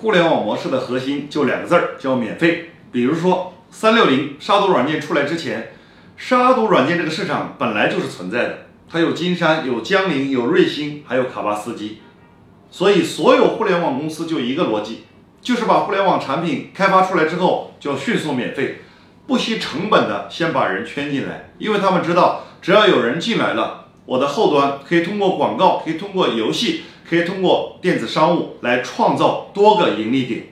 互联网模式的核心就两个字儿，叫免费。比如说，三六零杀毒软件出来之前，杀毒软件这个市场本来就是存在的，它有金山、有江铃、有瑞星，还有卡巴斯基。所以，所有互联网公司就一个逻辑，就是把互联网产品开发出来之后，就要迅速免费，不惜成本的先把人圈进来，因为他们知道，只要有人进来了，我的后端可以通过广告，可以通过游戏。可以通过电子商务来创造多个盈利点。